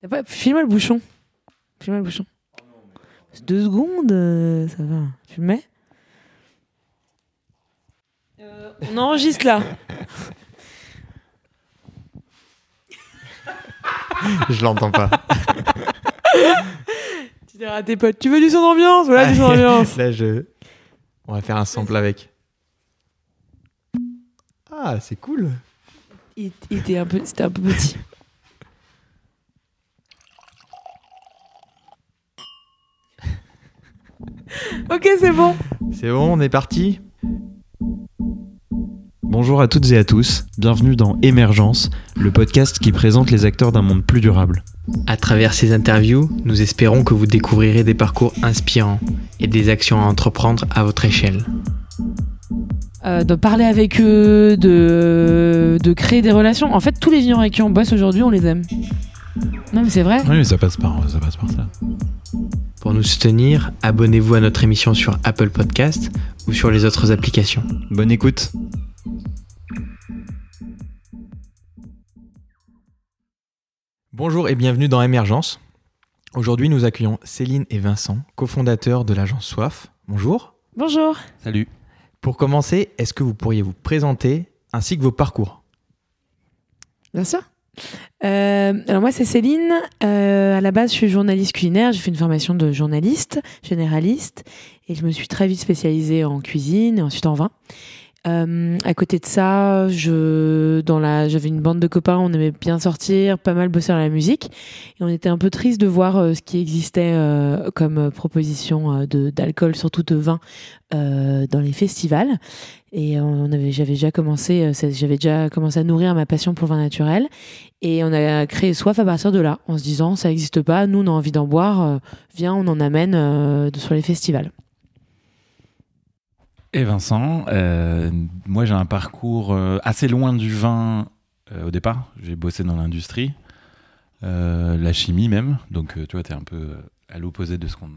T'as pas... Filme-moi le bouchon? Filme-moi le bouchon? Deux secondes, euh, ça va. Tu le mets? Euh, On enregistre là. Je l'entends pas. Tu diras à tes potes, tu veux du son d'ambiance? Voilà du son d'ambiance. Là, je. On va faire un sample avec. Ah, c'est cool. Il, il était un peu, c'était un peu petit. ok, c'est bon. C'est bon, on est parti Bonjour à toutes et à tous, bienvenue dans Émergence, le podcast qui présente les acteurs d'un monde plus durable. À travers ces interviews, nous espérons que vous découvrirez des parcours inspirants et des actions à entreprendre à votre échelle. Euh, de parler avec eux, de, de créer des relations. En fait, tous les vignerons avec qui on bosse aujourd'hui, on les aime. Non, mais c'est vrai. Oui, mais ça passe par ça. Passe par ça. Pour nous soutenir, abonnez-vous à notre émission sur Apple Podcast ou sur les autres applications. Bonne écoute Bonjour et bienvenue dans Émergence. Aujourd'hui, nous accueillons Céline et Vincent, cofondateurs de l'agence Soif. Bonjour. Bonjour. Salut Pour commencer, est-ce que vous pourriez vous présenter ainsi que vos parcours? Bien sûr. Euh, alors moi c'est Céline. Euh, à la base je suis journaliste culinaire. J'ai fait une formation de journaliste généraliste et je me suis très vite spécialisée en cuisine et ensuite en vin. Euh, à côté de ça, je, dans la, j'avais une bande de copains, on aimait bien sortir, pas mal bosser dans la musique, et on était un peu triste de voir euh, ce qui existait euh, comme euh, proposition euh, de, d'alcool, surtout de vin, dans les festivals. Et on avait, j'avais déjà commencé, j'avais déjà commencé à nourrir ma passion pour le vin naturel, et on a créé Soif à partir de là, en se disant ça n'existe pas, nous on a envie d'en boire, viens on en amène sur les festivals. Et Vincent, euh, moi j'ai un parcours euh, assez loin du vin euh, au départ. J'ai bossé dans l'industrie, la chimie même. Donc tu vois, tu es un peu à l'opposé de ce qu'on.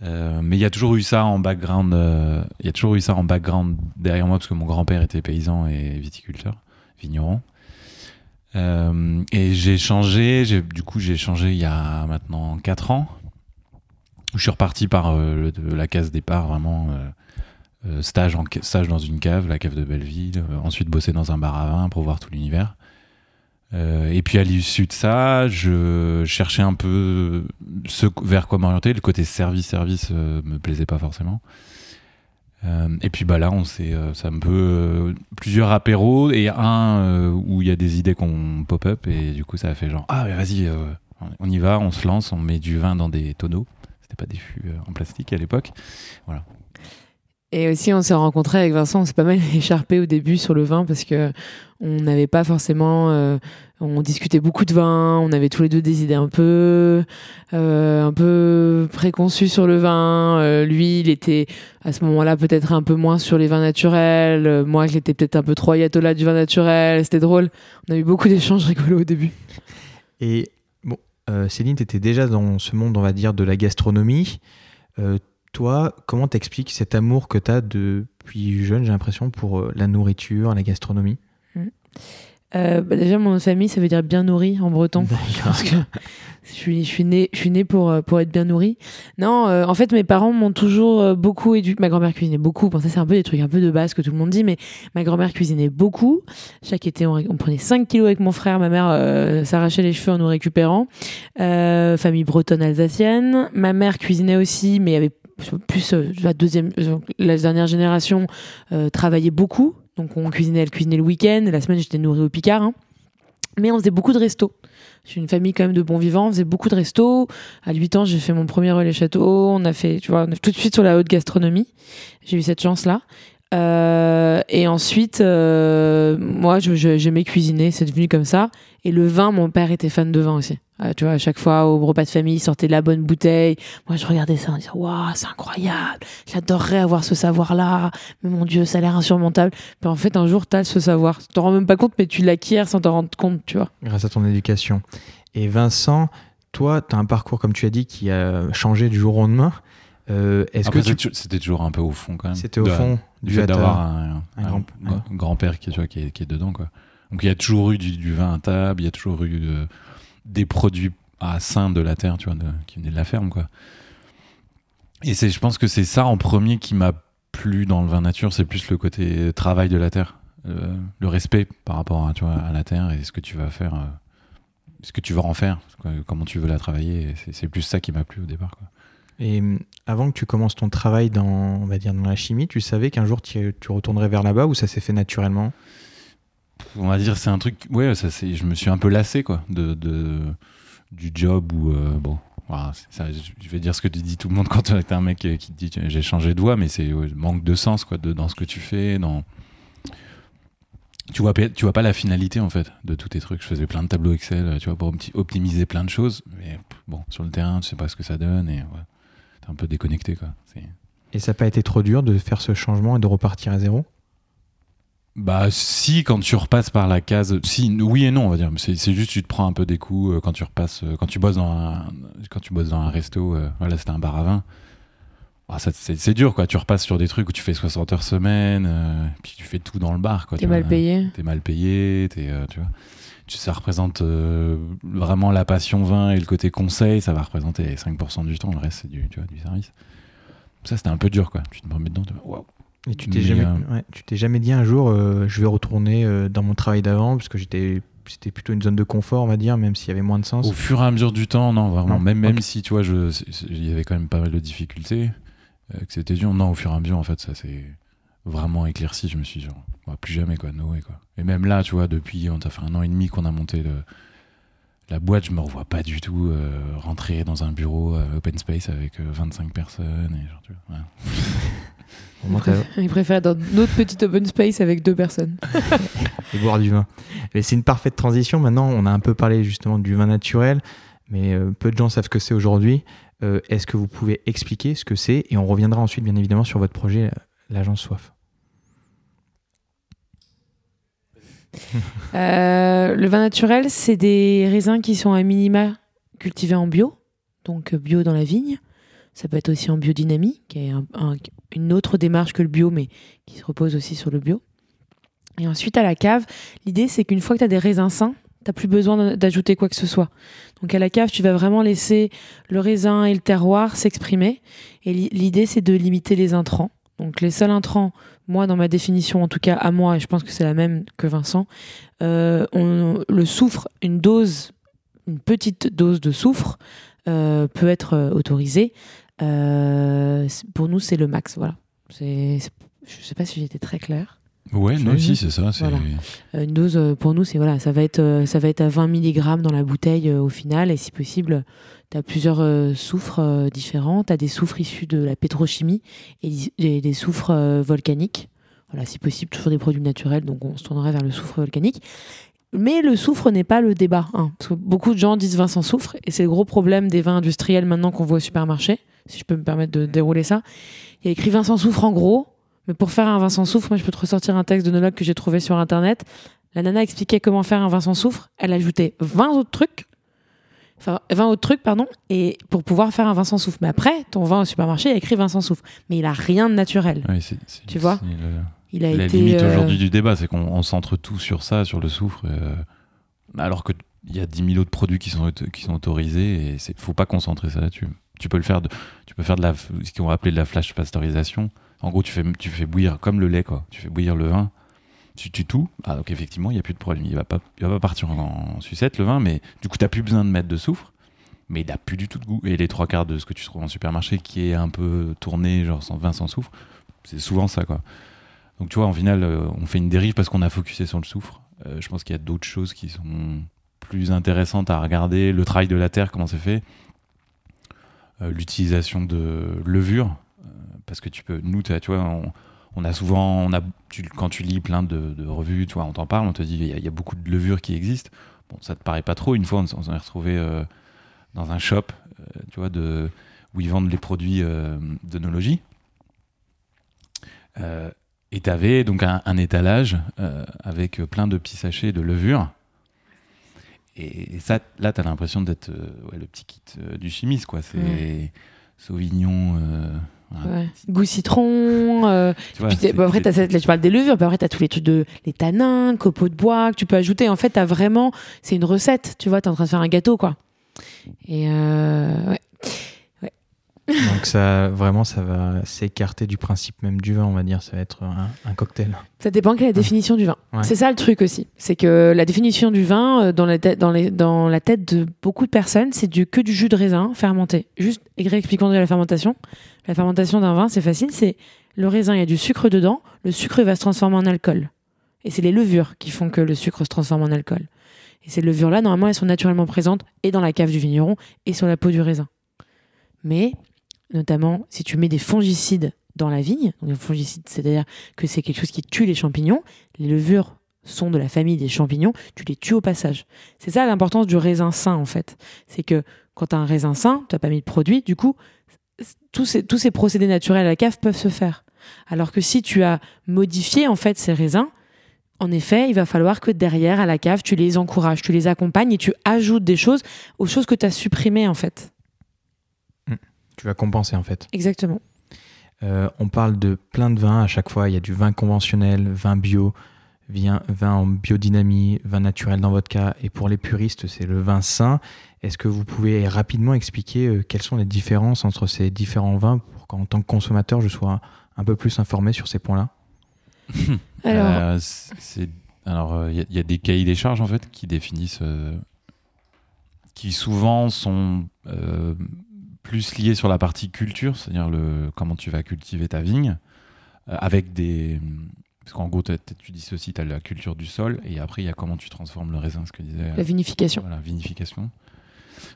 Mais il y a toujours eu ça en background. Il y a toujours eu ça en background derrière moi parce que mon grand-père était paysan et viticulteur, vigneron. Et j'ai changé. Du coup, j'ai changé il y a maintenant 4 ans. Je suis reparti par la case départ vraiment. Euh, stage, en, stage dans une cave, la cave de Belleville, euh, ensuite bosser dans un bar à vin pour voir tout l'univers. Euh, et puis à l'issue de ça, je cherchais un peu ce vers quoi m'orienter. Le côté service-service euh, me plaisait pas forcément. Et puis bah là, on s'est, ça me peut plusieurs apéros et un où il y a des idées qu'on pop-up et du coup ça a fait genre ah mais vas-y, on y va, on se lance, on met du vin dans des tonneaux. C'était pas des fûts en plastique à l'époque. Et aussi, on s'est rencontrés avec Vincent, on s'est pas mal écharpé au début sur le vin parce que on n'avait pas forcément. euh, on discutait beaucoup de vin, on avait tous les deux des idées un peu, euh, un peu préconçues sur le vin. Euh, lui, il était à ce moment-là peut-être un peu moins sur les vins naturels. Moi, j'étais peut-être un peu trop ayatollah du vin naturel. C'était drôle. On a eu beaucoup d'échanges rigolos au début. Et bon, Céline, tu étais déjà dans ce monde, on va dire, de la gastronomie. Toi, comment t'expliques cet amour que tu as depuis jeune, j'ai l'impression, pour euh, la nourriture, la gastronomie? Euh, bah déjà, mon famille, ça veut dire bien nourri en breton. parce que je suis, je suis née, je suis née pour, euh, pour être bien nourrie. Non, euh, en fait, mes parents m'ont toujours beaucoup éduqué. Ma grand-mère cuisinait beaucoup. Bon, ça, c'est un peu des trucs un peu de base que tout le monde dit, mais ma grand-mère cuisinait beaucoup. Chaque été, on, prenait 5 kilos avec mon frère. Ma mère euh, s'arrachait les cheveux en nous récupérant. Famille bretonne alsacienne. Ma mère cuisinait aussi, mais il y avait plus euh, la deuxième, euh, la dernière génération euh, travaillait beaucoup. Donc on cuisinait, elle cuisinait le week-end. La semaine, j'étais nourrie au Picard. hein. Mais on faisait beaucoup de restos. Je une famille quand même de bons vivants. On faisait beaucoup de restos. À 8 ans, j'ai fait mon premier relais château. On a fait, tu vois, tout de suite sur la haute gastronomie. J'ai eu cette chance-là. Euh, et ensuite, euh, moi, j'aimais cuisiner. C'est devenu comme ça. Et le vin, mon père était fan de vin aussi. Euh, tu vois, à chaque fois au repas de famille, il sortait de la bonne bouteille. Moi, je regardais ça en disant, waouh, c'est incroyable. J'adorerais avoir ce savoir-là. Mais mon Dieu, ça a l'air insurmontable. Puis en fait, un jour, tu as ce savoir. Tu t'en rends même pas compte, mais tu l'acquiers sans t'en rendre compte, tu vois. grâce à ton éducation. Et Vincent, toi, tu as un parcours, comme tu as dit, qui a changé du jour au lendemain. Euh, Est-ce que tu... c'était toujours un peu au fond quand même. C'était au De- fond du fait d'avoir un, un un grand- grand- grand-père qui, est, qui est dedans. Quoi. Donc il y a toujours eu du, du vin à table, il y a toujours eu de, des produits à sains de la terre, tu vois, de- qui venaient de la ferme, quoi. Et c'est, je pense que c'est ça en premier qui m'a plu dans le vin nature, c'est plus le côté travail de la terre, euh, le respect par rapport à, tu vois, à la terre et ce que tu vas faire, euh, ce que tu vas en faire, comment tu veux la travailler. c'est plus ça qui m'a plu au départ, quoi. Et hum, avant que tu commences ton travail dans, on va dire, dans la chimie, tu savais qu'un jour tu, retournerais vers là-bas ou ça s'est fait naturellement? On va dire c'est un truc ouais ça c'est je me suis un peu lassé quoi de, de du job où euh, bon je vais dire ce que tu dis tout le monde quand tu es un mec euh, qui te dit j'ai changé de voie mais c'est ouais, manque de sens quoi dans ce que tu fais dans tu vois tu vois pas la finalité en fait de tous tes trucs. Je faisais plein de tableaux Excel euh, tu vois pour opti- optimiser plein de choses mais bon sur le terrain tu sais pas ce que ça donne et t'es un peu déconnecté quoi c'est Et ça n'a pas été trop dur de faire ce changement et de repartir à zéro? Bah si quand tu repasses par la case, si oui et non on va dire, c'est c'est juste tu te prends un peu des coups euh, quand tu repasses, euh, quand tu bosses dans un, quand tu bosses dans un resto, euh, voilà c'était un bar à vin. Ah, ça, c'est c'est dur quoi, tu repasses sur des trucs où tu fais 60 heures semaine, euh, puis tu fais tout dans le bar quoi. T'es tu mal vois. payé. T'es mal payé, t'es, euh, tu vois. Ça représente euh, vraiment la passion vin et le côté conseil, ça va représenter 5% du temps, le reste c'est du, tu vois, du service. Ça c'était un peu dur quoi, tu te remets dedans, tu vois, waouh. Et tu t'es Mais, jamais, euh, ouais, tu t'es jamais dit un jour, euh, je vais retourner dans mon travail d'avant, parce que j'étais, c'était plutôt une zone de confort, on va dire, même s'il y avait moins de sens. Au fur et à mesure du temps, non, vraiment. Non, même si, tu vois, il y avait quand même pas mal de difficultés, que c'était dur, non, au fur et à mesure, en fait, ça s'est vraiment éclairci. Je me suis dit, genre, bah, plus jamais, quoi, no way, quoi. Et même là, tu vois, depuis, on t'a fait un an et demi qu'on a monté le, la boîte, je me revois pas du tout euh, rentrer dans un bureau euh, open space avec euh, 25 personnes. Et genre, tu vois, voilà. Il préfère dans notre petit open space avec deux personnes. et boire du vin. Et c'est une parfaite transition. Maintenant, on a un peu parlé justement du vin naturel, mais euh, peu de gens savent ce que c'est aujourd'hui. Euh, Est-ce que vous pouvez expliquer ce que c'est? Et on reviendra ensuite, bien évidemment, sur votre projet, euh, l'agence Soif. Euh, le vin naturel, c'est des raisins qui sont à minima cultivés en bio, donc bio dans la vigne. Ça peut être aussi en biodynamie, qui est un- un- une autre démarche que le bio, mais qui se repose aussi sur le bio. Et ensuite, à la cave, l'idée, c'est qu'une fois que tu as des raisins sains, tu plus besoin d'ajouter quoi que ce soit. Donc à la cave, tu vas vraiment laisser le raisin et le terroir s'exprimer. Et l'i- l'idée, c'est de limiter les intrants. Donc les seuls intrants, moi, dans ma définition, en tout cas à moi, et je pense que c'est la même que Vincent, euh, on- le soufre, une dose, une petite dose de soufre euh, peut être euh, autorisée. Pour nous, c'est le max. Voilà. Je sais pas si été très claire. Ouais, non, si, c'est ça. Voilà. Euh, Une dose, euh, pour nous, c'est voilà, ça va être, euh, ça va être à 20 mg dans la bouteille au final, et si possible, tu as plusieurs soufres différents. Tu as des soufres issus de la pétrochimie et des, soufres volcaniques. Voilà, si possible, toujours des produits naturels, donc on se tournerait vers le soufre volcanique. Mais le soufre n'est pas le débat, hein, parce que beaucoup de gens disent vin sans soufre, et c'est le gros problème des vins industriels maintenant qu'on voit au supermarché, si je peux me permettre de dérouler ça. Il y a écrit vin sans soufre en gros, mais pour faire un vin sans soufre, moi je peux te ressortir un texte de nologue que j'ai trouvé sur internet. La nana expliquait comment faire un vin sans soufre. Elle ajoutait 20 autres trucs. Enfin, 20 autres trucs, pardon, et pour pouvoir faire un vin sans soufre. Mais après, ton vin au supermarché, il a écrit vin sans soufre. Mais il a rien de naturel. Ouais, c'est- c'est- Tu vois le- Il a la été. limite euh, aujourd'hui du débat, c'est qu'on on centre tout sur ça, sur le soufre, euh, alors qu'il y a 10 000 autres produits qui sont, qui sont autorisés et il faut pas concentrer ça là-dessus. Tu peux le faire de, tu peux faire de la, ce qu'on va appeler de la flash pasteurisation. En gros, tu fais, bouillir comme le lait, quoi. Tu fais bouillir le vin, tu tues tout. Ah, donc effectivement, il n'y a plus de problème. Il va pas, va pas partir en, en sucette, le vin, mais du coup, tu n'as plus besoin de mettre de soufre. Mais il n'a plus du tout de goût. Et les trois quarts de ce que tu trouves en supermarché qui est un peu tourné, genre sans vin sans soufre, c'est souvent ça, quoi. Donc tu vois, en final, euh, on fait une dérive parce qu'on a focusé sur le soufre. Euh, je pense qu'il y a d'autres choses qui sont plus intéressantes à regarder. Le travail de la terre, comment c'est fait. Euh, L'utilisation de levure. Euh, parce que tu peux, nous, tu vois, on, on a souvent, on a, tu- quand tu lis plein de, de revues, tu vois, on t'en parle, on te dit, il y, a- il y a beaucoup de levures qui existent. Bon, ça te paraît pas trop. Une fois, on, on s'en est retrouvé euh, dans un shop, euh, tu vois, de, où ils vendent les produits euh, d'œnologie. Euh, et tu avais donc un, un étalage avec plein de petits sachets de levure. Et, et ça, là, tu as l'impression d'être ouais, le petit kit du chimiste, quoi. C'est Ouais. Sauvignon, Ouais. Goût citron. euh, Tu vois, puis bah, après, cette- là, tu parles des levures, puis après, tu as tous les trucs de les tanins, copeaux de bois que tu peux ajouter. En fait, tu as vraiment. C'est une recette, tu vois, tu es en train de faire un gâteau, quoi. Et euh, ouais. Donc ça, vraiment, ça va s'écarter du principe même du vin, on va dire. Ça va être un, un cocktail. Ça dépend quelle est la définition du vin. Ouais. C'est ça le truc aussi. C'est que la définition du vin, euh, dans la, tête, dans, les, dans la tête de beaucoup de personnes, c'est du, que du jus de raisin fermenté. Juste expliquons de la fermentation. La fermentation d'un vin, c'est facile. C'est le raisin, il y a du sucre dedans. Le sucre va se transformer en alcool. Et c'est les levures qui font que le sucre se transforme en alcool. Et ces levures-là, normalement, elles sont naturellement présentes et dans la cave du vigneron et sur la peau du raisin. Mais, notamment, si tu mets des fongicides dans la vigne, donc les fongicides, c'est-à-dire que c'est quelque chose qui tue les champignons, les levures sont de la famille des champignons, tu les tues au passage. C'est ça l'importance du raisin sain, en fait. C'est que quand tu as un raisin sain, tu n'as pas mis de produit, du coup, tous ces, procédés naturels à la cave peuvent se faire. Alors que si tu as modifié, en fait, ces raisins, en effet, il va falloir que derrière, à la cave, tu les encourages, tu les accompagnes et tu ajoutes des choses aux choses que tu as supprimées, en fait. Tu vas compenser, en fait. Exactement. Euh, on parle de plein de vins à chaque fois. Il y a du vin conventionnel, vin bio, vin, vin en biodynamie, vin naturel dans votre cas. Et pour les puristes, c'est le vin sain. Est-ce que vous pouvez rapidement expliquer euh, quelles sont les différences entre ces différents vins pour qu'en tant que consommateur, je sois un peu plus informé sur ces points-là? Alors, Euh, c'est alors il y, a- y a des cahiers des charges en fait qui définissent euh, qui souvent sont euh, plus liés sur la partie culture, c'est-à-dire le comment tu vas cultiver ta vigne euh, avec des parce qu'en gros tu dissocies tu as la culture du sol et après il y a comment tu transformes le raisin ce que disait la vinification. voilà, vinification.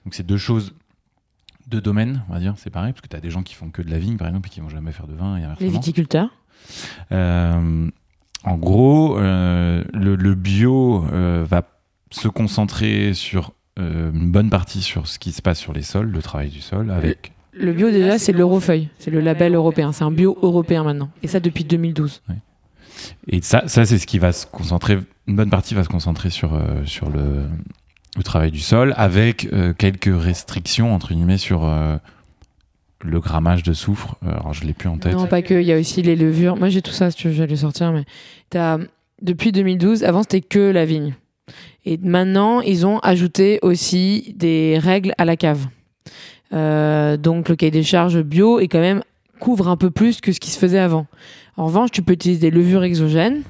Donc c'est deux choses deux domaines, on va dire, c'est pareil parce que tu as des gens qui font que de la vigne par exemple et qui vont jamais faire de vin et Les viticulteurs. Euh, en gros, euh, le, le bio va se concentrer sur euh, une bonne partie sur ce qui se passe sur les sols, le travail du sol, avec Le bio, déjà, c'est l'Eurofeuille. C'est le label européen. C'est un bio européen maintenant. Et ça depuis 2012. et ça, ça c'est ce qui va se concentrer. Une bonne partie va se concentrer sur euh, sur le, le travail du sol, avec euh, quelques restrictions entre guillemets sur euh, le grammage de soufre. Alors je l'ai plus en tête. Non, pas que. Il y a aussi les levures. Moi, j'ai tout ça, si tu veux, je vais les sortir. Mais t'as, depuis 2012, avant, c'était que la vigne. Et maintenant, ils ont ajouté aussi des règles à la cave. Euh, donc, le cahier des charges bio est quand même couvre un peu plus que ce qui se faisait avant. En revanche, tu peux utiliser des levures exogènes.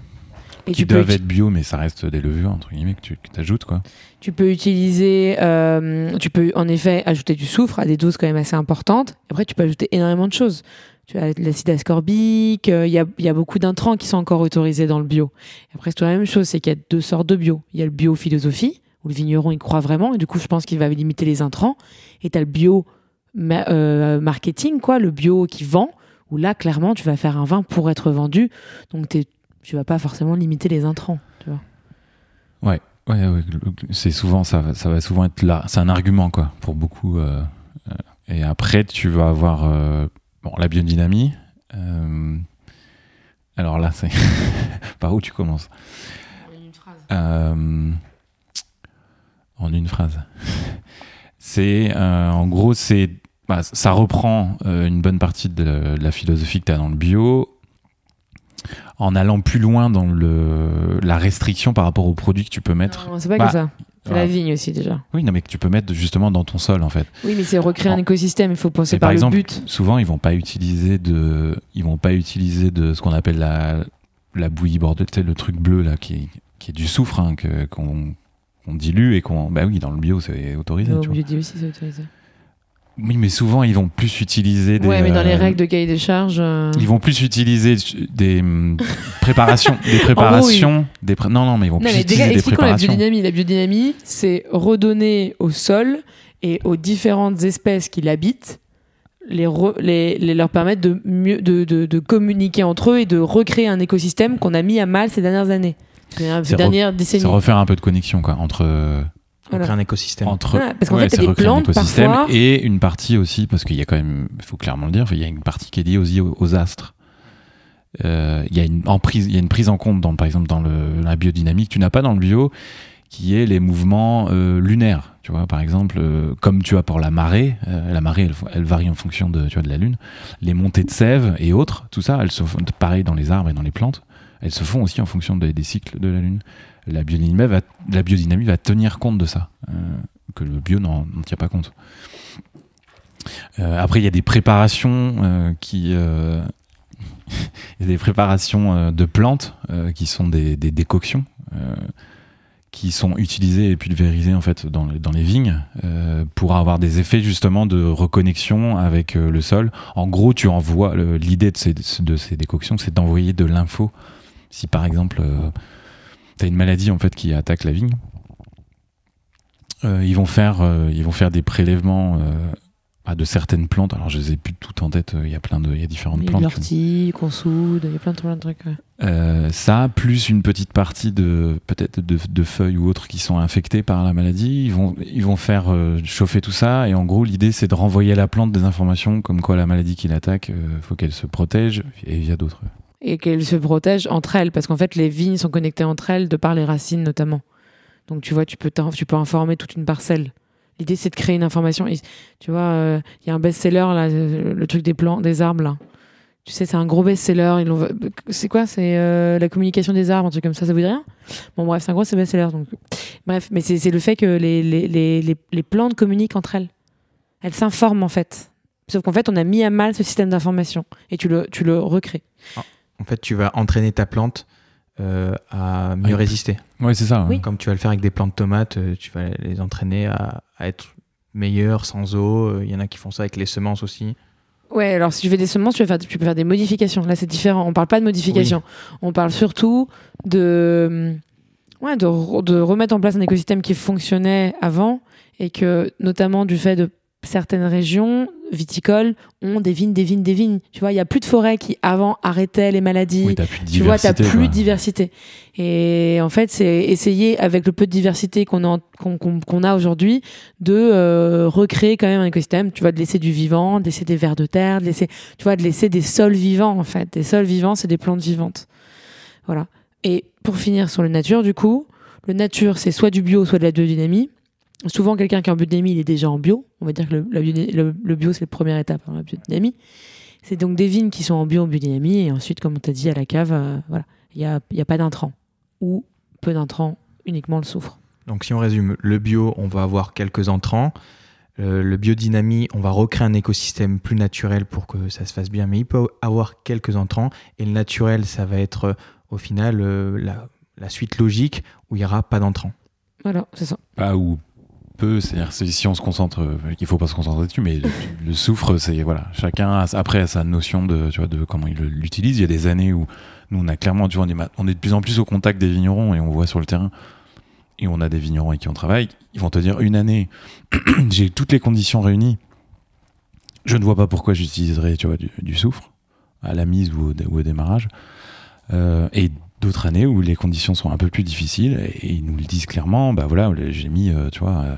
Et qui tu peux, doivent être bio, mais ça reste des levures entre guillemets que tu ajoutes quoi. tu peux utiliser, euh, tu peux en effet ajouter du soufre à des doses quand même assez importantes. Après, tu peux ajouter énormément de choses. Tu as de l'acide ascorbique, euh, il y, a, y a beaucoup d'intrants qui sont encore autorisés dans le bio. Après, c'est toujours la même chose, c'est qu'il y a deux sortes de bio. Il y a le bio philosophie, où le vigneron il croit vraiment, et du coup, je pense qu'il va limiter les intrants. Et tu as le bio euh, marketing, quoi, le bio qui vend, où là, clairement, tu vas faire un vin pour être vendu. Donc, t'es- tu vas pas forcément limiter les intrants. Tu vois. Ouais, ouais, ouais, c'est souvent ça, ça va souvent être là. C'est un argument quoi pour beaucoup. euh, et après, tu vas avoir bon la biodynamie. euh, alors là, c'est par où tu commences Euh, En une phrase. C'est euh, en gros, c'est bah, ça reprend une bonne partie de la, de la philosophie que tu as dans le bio en allant plus loin dans le, la restriction par rapport aux produits que tu peux mettre. Non, c'est pas Bah, que ça. C'est la vigne aussi déjà. Oui, non, mais que tu peux mettre justement dans ton sol en fait. Oui, mais c'est recréer un écosystème. Il faut penser Mais par, par le exemple, but. souvent ils vont pas utiliser de, ils vont pas utiliser de ce qu'on appelle la, la bouillie bordel, tu sais, le truc bleu là qui est, qui est du soufre hein, qu'on dilue et qu'on, bah oui, dans le bio c'est autorisé. Au dit aussi, c'est autorisé. Oui, mais souvent ils vont plus utiliser des. Ouais, mais dans les euh, règles de cahier des charges. euh, Ils vont plus utiliser des hum, préparations, des préparations, des pré- non non mais ils vont Non, plus mais utiliser des expliquons la préparations. biodynamie. La biodynamie, c'est redonner au sol et aux différentes espèces qui l'habitent, les, re- les, les leur permettre de, mieux, de, de, de communiquer entre eux et de recréer un écosystème qu'on a mis à mal ces dernières années. Ces dernières, re- décennies. C'est refaire un peu de connexion quoi entre On Voilà. crée un écosystème. entre Voilà, parce qu'en Ouais, fait, t'as c'est des recréer un plantes écosystème parfois. et une partie aussi parce qu'il y a quand même il faut clairement le dire il y a une partie qui est liée aussi aux, aux astres Euh, il y a une emprise il y a une prise en compte dans par exemple dans le, la biodynamique tu n'as pas dans le bio qui est les mouvements euh, lunaires. Tu vois, par exemple, euh, comme tu as pour la marée, euh, la marée, elle, elle varie en fonction de, tu vois, de la lune. Les montées de sève et autres, tout ça, elles se font pareil dans les arbres et dans les plantes. Elles se font aussi en fonction des, des cycles de la lune. La biodynamie va, la biodynamie va tenir compte de ça, euh, que le bio n'en tient pas compte. Euh, après, il y a des préparations euh, qui, des préparations de plantes qui sont des, décoctions qui sont utilisées et pulvérisées en fait dans, dans les vignes pour avoir des effets justement de reconnexion avec le sol. En gros, tu envoies l'idée de ces, de ces décoctions, c'est d'envoyer de l'info. Si par exemple tu as une maladie en fait qui attaque la vigne, euh, ils vont faire euh, ils vont faire des prélèvements euh, à de certaines plantes. Alors je les ai plus toutes en tête. Il y a plein de il y a différentes plantes. l'ortie, qu'on soude, il y a plein de, plein de trucs. ouais. ça, plus une petite partie de peut-être de, de feuilles ou autres qui sont infectées par la maladie, ils vont ils vont faire chauffer tout ça et en gros l'idée c'est de renvoyer à la plante des informations comme quoi la maladie qui l'attaque, faut qu'elle se protège et il y a d'autres. Et qu'elles se protègent entre elles, parce qu'en fait, les vignes sont connectées entre elles de par les racines notamment. Donc tu vois, tu peux, tu peux informer toute une parcelle. L'idée, c'est de créer une information. Tu vois, euh, il y a un best-seller, là, euh, le truc des plants, des arbres, là. Tu sais, c'est un gros best-seller. C'est quoi? C'est euh, la communication des arbres, un truc comme ça, ça vous dit rien? Bon, bref, c'est un gros best-seller. Donc... Bref, mais c'est le fait que les, les, les, les, plantes communiquent entre elles. Elles s'informent, en fait. Sauf qu'en fait, on a mis à mal ce système d'information. Et tu le, tu le recrées. En fait, tu vas entraîner ta plante euh, à mieux Oui. résister. Ouais, c'est ça. Oui. Comme tu vas le faire avec des plantes tomates, euh, tu vas les entraîner à, à être meilleures sans eau. Euh, Il y en a qui font ça avec les semences aussi. Ouais, alors si tu fais des semences, tu, vas faire, tu peux faire des modifications. Là, c'est différent. On parle pas de modification. On parle surtout de, ouais, de, re- de remettre en place un écosystème qui fonctionnait avant et que, notamment du fait de certaines régions viticoles ont des vignes, des vignes, des vignes. Tu vois, il y a plus de forêts qui avant arrêtaient les maladies. Oui, tu vois, t'as plus quoi. de diversité. Et en fait, c'est essayer, avec le peu de diversité qu'on a, qu'on qu'on- qu'on a aujourd'hui, de euh, recréer quand même un écosystème. Tu vois, de laisser du vivant, de laisser des vers de terre, de laisser, tu vois, de laisser des sols vivants, en fait. Des sols vivants, c'est des plantes vivantes. Voilà. Et pour finir sur le nature, du coup, le nature, c'est soit du bio, soit de la biodynamie. Souvent, quelqu'un qui est en biodynamie, il est déjà en bio. On va dire que le, la biodynamie- le- le bio, c'est la première étape dans la biodynamie. C'est donc des vignes qui sont en bio, en biodynamie. Et ensuite, comme on t'a dit, à la cave, euh, voilà, il n'y a, il y a pas d'intrants. Ou peu d'intrants, uniquement le soufre. Donc si on résume, le bio, on va avoir quelques entrants. Euh, le biodynamie, on va recréer un écosystème plus naturel pour que ça se fasse bien, mais il peut avoir quelques entrants. Et le naturel, ça va être euh, au final euh, la, la suite logique où il n'y aura pas d'entrants. Voilà, c'est ça. Pas ou c'est-à-dire c'est- si on se concentre, euh, il faut pas se concentrer dessus, mais le, soufre, c'est voilà, chacun après a sa notion de, tu vois, de comment il l'utilise. Il y a des années où nous on a clairement, tu vois, on est, on est de plus en plus au contact des vignerons et on voit sur le terrain. Et on a des vignerons avec qui on travaille, ils vont te dire une année, j'ai toutes les conditions réunies. Je ne vois pas pourquoi j'utiliserais, tu vois, du, soufre à la mise ou au, dé- ou au démarrage. Euh, et d'autres années où les conditions sont un peu plus difficiles et, ils nous le disent clairement bah voilà j'ai mis euh, tu vois euh,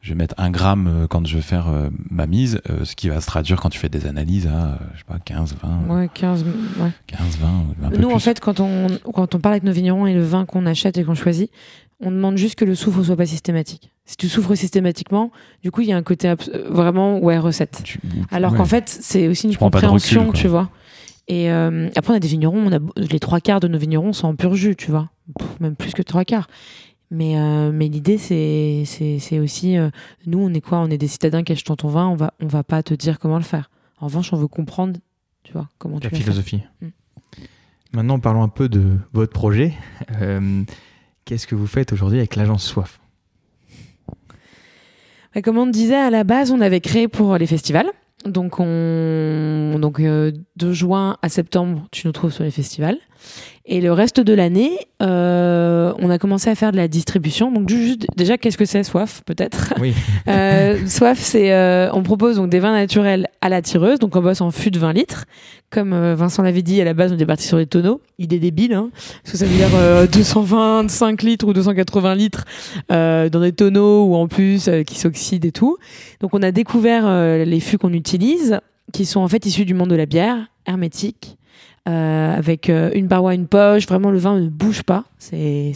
je vais mettre un gramme euh, quand je vais faire ma mise ce qui va se traduire quand tu fais des analyses à je sais pas 15 20 Ouais, 15. Ouais. 15 20 ou un peu Nous, plus en fait, quand on, quand on parle avec nos vignerons et le vin qu'on achète et qu'on choisit, on demande juste que le soufre soit pas systématique. Si tu souffres systématiquement, du coup, il y a un côté vraiment, ouais, recette. Tu- Alors ouais. qu'en fait, c'est aussi une compréhension, recul, tu vois. Et euh, après, on a des vignerons, on a, les trois quarts de nos vignerons sont en pur jus, tu vois. Pff, même plus que trois quarts. Mais, euh, mais l'idée, c'est, c'est, c'est aussi, euh, nous, on est quoi? On est des citadins qui achètent ton vin, on va, on va pas te dire comment le faire. En revanche, on veut comprendre, tu vois, comment tu La vas faire. philosophie. Mm. Maintenant, parlons un peu de votre projet. Qu'est-ce que vous faites aujourd'hui avec l'agence Soif? Bah, comme on disait, à la base, on avait créé pour les festivals. Donc, on... Donc euh, de juin à septembre, tu nous trouves sur les festivals. Et le reste de l'année, euh, on a commencé à faire de la distribution. Donc, juste, déjà, qu'est-ce que c'est, Soif, peut-être? Oui. Euh, Soif, c'est euh, on propose donc des vins naturels à la tireuse, donc on bosse en fût de 20 litres. Comme Vincent l'avait dit, à la base on est parti sur les tonneaux. Idée débile, hein, parce que ça veut dire euh, 225 litres ou 280 litres dans des tonneaux ou en plus qui s'oxydent et tout. Donc on a découvert les fûts qu'on utilise, qui sont en fait issus du monde de la bière, hermétique. Euh, avec euh, une paroi, une poche, vraiment le vin ne bouge pas, c'est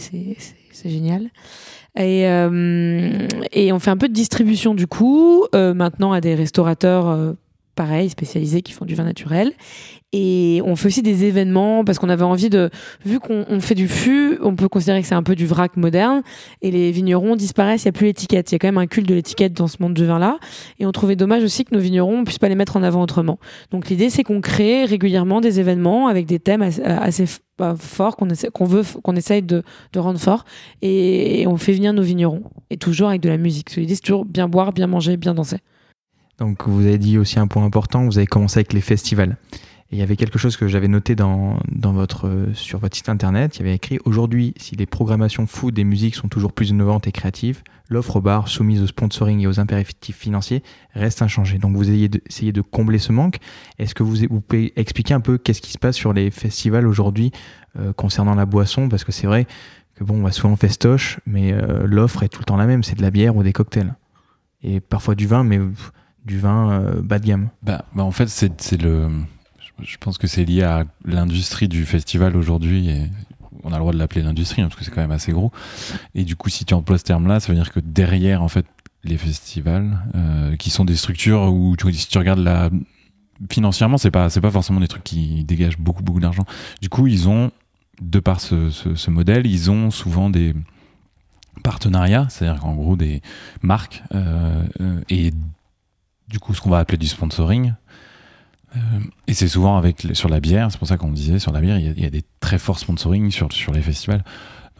génial. Et, euh, et on fait un peu de distribution du coup, euh, maintenant à des restaurateurs euh, pareil, spécialisés qui font du vin naturel. Et on fait aussi des événements parce qu'on avait envie de, vu qu'on on fait du fût, on peut considérer que c'est un peu du vrac moderne. Et les vignerons disparaissent, il n'y a plus l'étiquette. Il y a quand même un culte de l'étiquette dans ce monde du vin-là. Et on trouvait dommage aussi que nos vignerons ne puissent pas les mettre en avant autrement. Donc l'idée, c'est qu'on crée régulièrement des événements avec des thèmes assez, bah, forts qu'on qu'on veut, qu'on essaye de, rendre forts. Et, on fait venir nos vignerons. Et toujours avec de la musique. L'idée, c'est toujours bien boire, bien manger, bien danser. Donc vous avez dit aussi un point important, vous avez commencé avec les festivals. Et il y avait quelque chose que j'avais noté dans, dans votre, euh, sur votre site internet. Il y avait écrit Aujourd'hui, si les programmations food et musique sont toujours plus innovantes et créatives, l'offre au bar soumise au sponsoring et aux impératifs financiers reste inchangée. Donc vous ayez de, combler ce manque. Est-ce que vous, vous pouvez expliquer un peu qu'est-ce qui se passe sur les festivals aujourd'hui euh, concernant la boisson? Parce que c'est vrai que bon, on va souvent festoche, mais euh, l'offre est tout le temps la même. C'est de la bière ou des cocktails. Et parfois du vin, mais du vin euh, bas de gamme. Bah, bah en fait, c'est le. je- pense que c'est lié à l'industrie du festival aujourd'hui. On a le droit de l'appeler l'industrie hein, parce que c'est quand même assez gros. Et du coup, si tu emploies ce terme-là, ça veut dire que derrière, en fait, les festivals, euh, qui sont des structures où si tu regardes la financièrement, c'est pas pas forcément des trucs qui dégagent beaucoup beaucoup d'argent. Du coup, ils ont de par ce modèle, ils ont souvent des partenariats, c'est-à-dire qu'en gros des marques euh, euh, et du coup ce qu'on va appeler du sponsoring. Euh, et c'est souvent avec sur la bière, c'est pour ça qu'on disait sur la bière, il y, a, des très forts sponsoring sur, sur les festivals.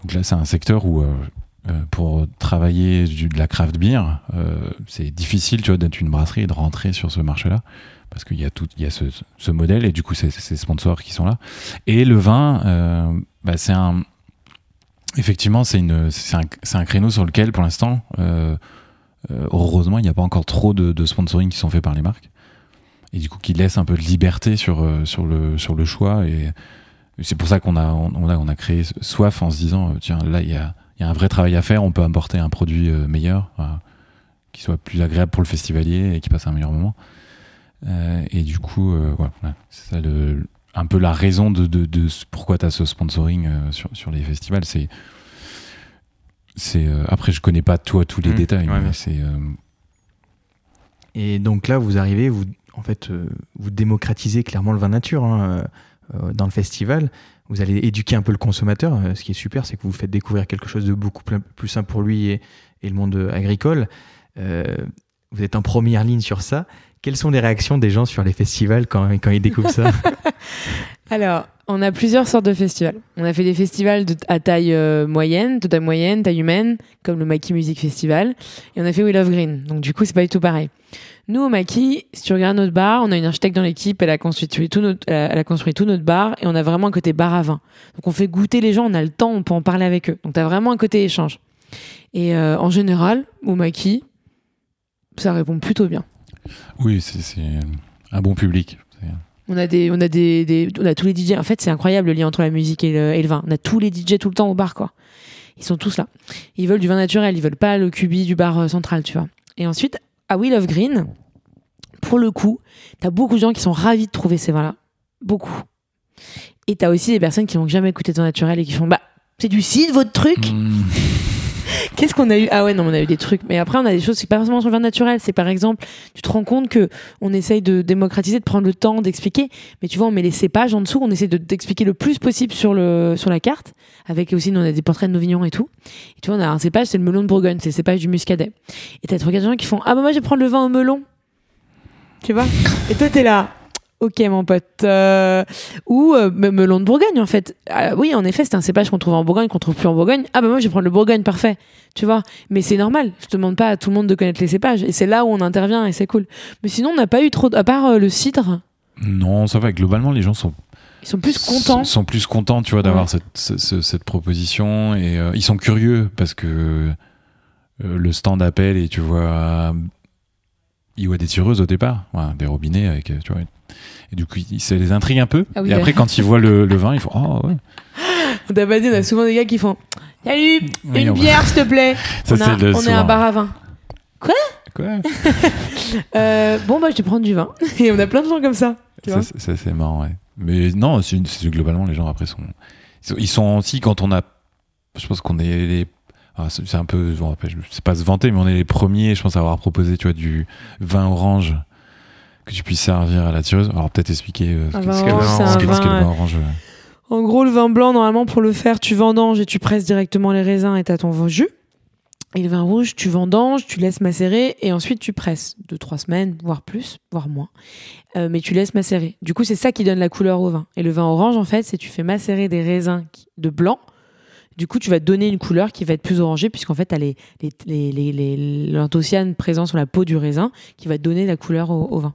Donc là, c'est un secteur où euh, euh, pour travailler du- de la craft beer, c'est difficile, tu vois, d'être une brasserie et de rentrer sur ce marché-là parce qu'il y a tout, il y a ce, modèle et du coup, c'est ces sponsors qui sont là. Et le vin, bah, c'est un, effectivement, c'est une, c'est un, créneau sur lequel, pour l'instant, heureusement, il n'y a pas encore trop de, sponsoring qui sont faits par les marques. Et du coup, qui laisse un peu de liberté sur, euh, sur, le, sur le choix. Et c'est pour ça qu'on a, on a, on a créé Soif en se disant, euh, tiens, là, il y a, y a un vrai travail à faire, on peut apporter un produit euh, meilleur, euh, qui soit plus agréable pour le festivalier et qui passe un meilleur moment. Euh, et du coup, euh, c'est ça un peu la raison de, de, de pourquoi tu as ce sponsoring euh, sur, sur les festivals. C'est, c'est, euh, après, je connais pas toi tous les Mmh, détails, ouais, mais ouais. c'est. euh, Et donc là, vous arrivez, vous, en fait, euh, vous démocratisez clairement le vin nature hein, euh, dans le festival. Vous allez éduquer un peu le consommateur. Euh, Ce qui est super, c'est que vous faites découvrir quelque chose de beaucoup plus, plus simple pour lui et, et le monde agricole. Euh, vous êtes en première ligne sur ça. Quelles sont les réactions des gens sur les festivals quand, quand ils découvrent ça? Alors, on a plusieurs sortes de festivals. On a fait des festivals à taille euh, moyenne, de taille moyenne, taille humaine, comme le Maki Music Festival. Et on a fait We Love Green. Donc, du coup, c'est pas du tout pareil. Nous, au Maki, si tu regardes notre bar, on a une architecte dans l'équipe, elle a construit tout notre, elle a construit tout notre bar et on a vraiment un côté bar à vin. Donc, on fait goûter les gens, on a le temps, on peut en parler avec eux. Donc, t'as vraiment un côté échange. Et euh, en général, au Maki, ça répond plutôt bien. Oui, c'est un bon public. On a des, on a des, on a tous les DJ. En fait, c'est incroyable le lien entre la musique et le, vin. On a tous les DJ tout le temps au bar, quoi. Ils sont tous là. Ils veulent du vin naturel. Ils veulent pas le cubi du bar euh, central, tu vois. Et ensuite, à We Love Green, pour le coup, t'as beaucoup de gens qui sont ravis de trouver ces vins-là. Beaucoup. Et t'as aussi des personnes qui n'ont jamais écouté de vin naturel et qui font, bah, c'est du cidre, votre truc? Mm. Qu'est-ce qu'on a eu? Ah ouais, non, on a eu des trucs. Mais après, on a des choses, c'est pas forcément sur le vin naturel. C'est par exemple, tu te rends compte que on essaye de démocratiser, de prendre le temps d'expliquer. Mais tu vois, on met les cépages en dessous, on essaie de d'expliquer le plus possible sur le sur la carte. Avec aussi, nous, on a des portraits de nos vignerons et tout. Et tu vois, on a un cépage, c'est le melon de Bourgogne, c'est le cépage du muscadet. Et t'as regardes des gens qui font Ah bah moi, je vais prendre le vin au melon. Tu vois? Et toi, t'es là. Ok, mon pote. Euh, ou euh, me- melon de Bourgogne, en fait. Ah, oui, en effet, c'est un cépage qu'on trouve en Bourgogne, qu'on trouve plus en Bourgogne. Ah bah moi, je vais prendre le Bourgogne, parfait. Tu vois Mais c'est normal. Je demande pas à tout le monde de connaître les cépages. Et c'est là où on intervient et c'est cool. Mais sinon, on n'a pas eu trop. de- À part euh, le cidre, Non, ça va. Globalement, les gens sont ils sont plus contents. sont plus contents, tu vois, d'avoir Ouais. cette, ce- ce- cette proposition et euh, ils sont curieux parce que euh, le stand appelle et tu vois, ils voient des tireuses au départ, ouais, des robinets avec, euh, tu vois, et du coup, ça les intrigue un peu. Ah oui, et après, quand ils voient le, le vin, ils font, oh ouais. On t'a pas dit, on a souvent des gars qui font Salut, Oui, une bière, s'il te plaît. Ça, on a, c'est le- on est un bar à vin. Quoi Euh, bon, bah, je vais prendre du vin. Et on a plein de gens comme ça. Tu Ça, c'est- marrant, ouais. Mais non, c'est globalement, les gens après sont. Ils sont- aussi, quand on a. Je pense qu'on est les- c'est c'est un peu, bon, après, je sais pas se vanter, mais on est les premiers, je pense, à avoir proposé, tu vois, du vin orange que tu puisses servir à la tireuse. Alors peut-être expliquer euh, ce ce qu'est le vin orange, qu'est le vin, orange. En gros, le vin blanc, normalement, pour le faire, tu vendanges et tu presses directement les raisins et t'as ton jus. Et le vin rouge, tu vendanges, tu laisses macérer et ensuite tu presses. Deux, trois semaines, voire plus, voire moins. Euh, mais tu laisses macérer. Du coup, c'est ça qui donne la couleur au vin. Et le vin orange, en fait, c'est tu fais macérer des raisins de blanc. Du coup, tu vas donner une couleur qui va être plus orangée, puisqu'en fait, tu as les, les, présents sur la peau du raisin qui va donner la couleur au, vin.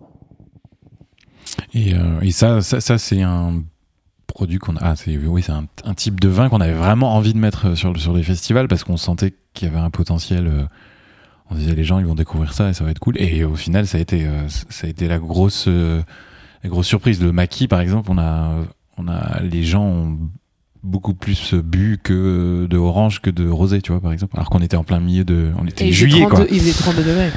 Et, euh, ça, c'est un produit qu'on a. Ah, c'est un, type de vin qu'on avait vraiment envie de mettre euh, sur, les festivals parce qu'on sentait qu'il y avait un potentiel. euh, on disait les gens ils vont découvrir ça et ça va être cool. Et au final, ça a été, la grosse, surprise. Le maquis, par exemple, on a, on a, les gens ont beaucoup plus bu que de orange que de rosé, tu vois, par exemple. Alors qu'on était en plein milieu de, on était Et juillet, 32 quoi. Il faisait 32 degrés.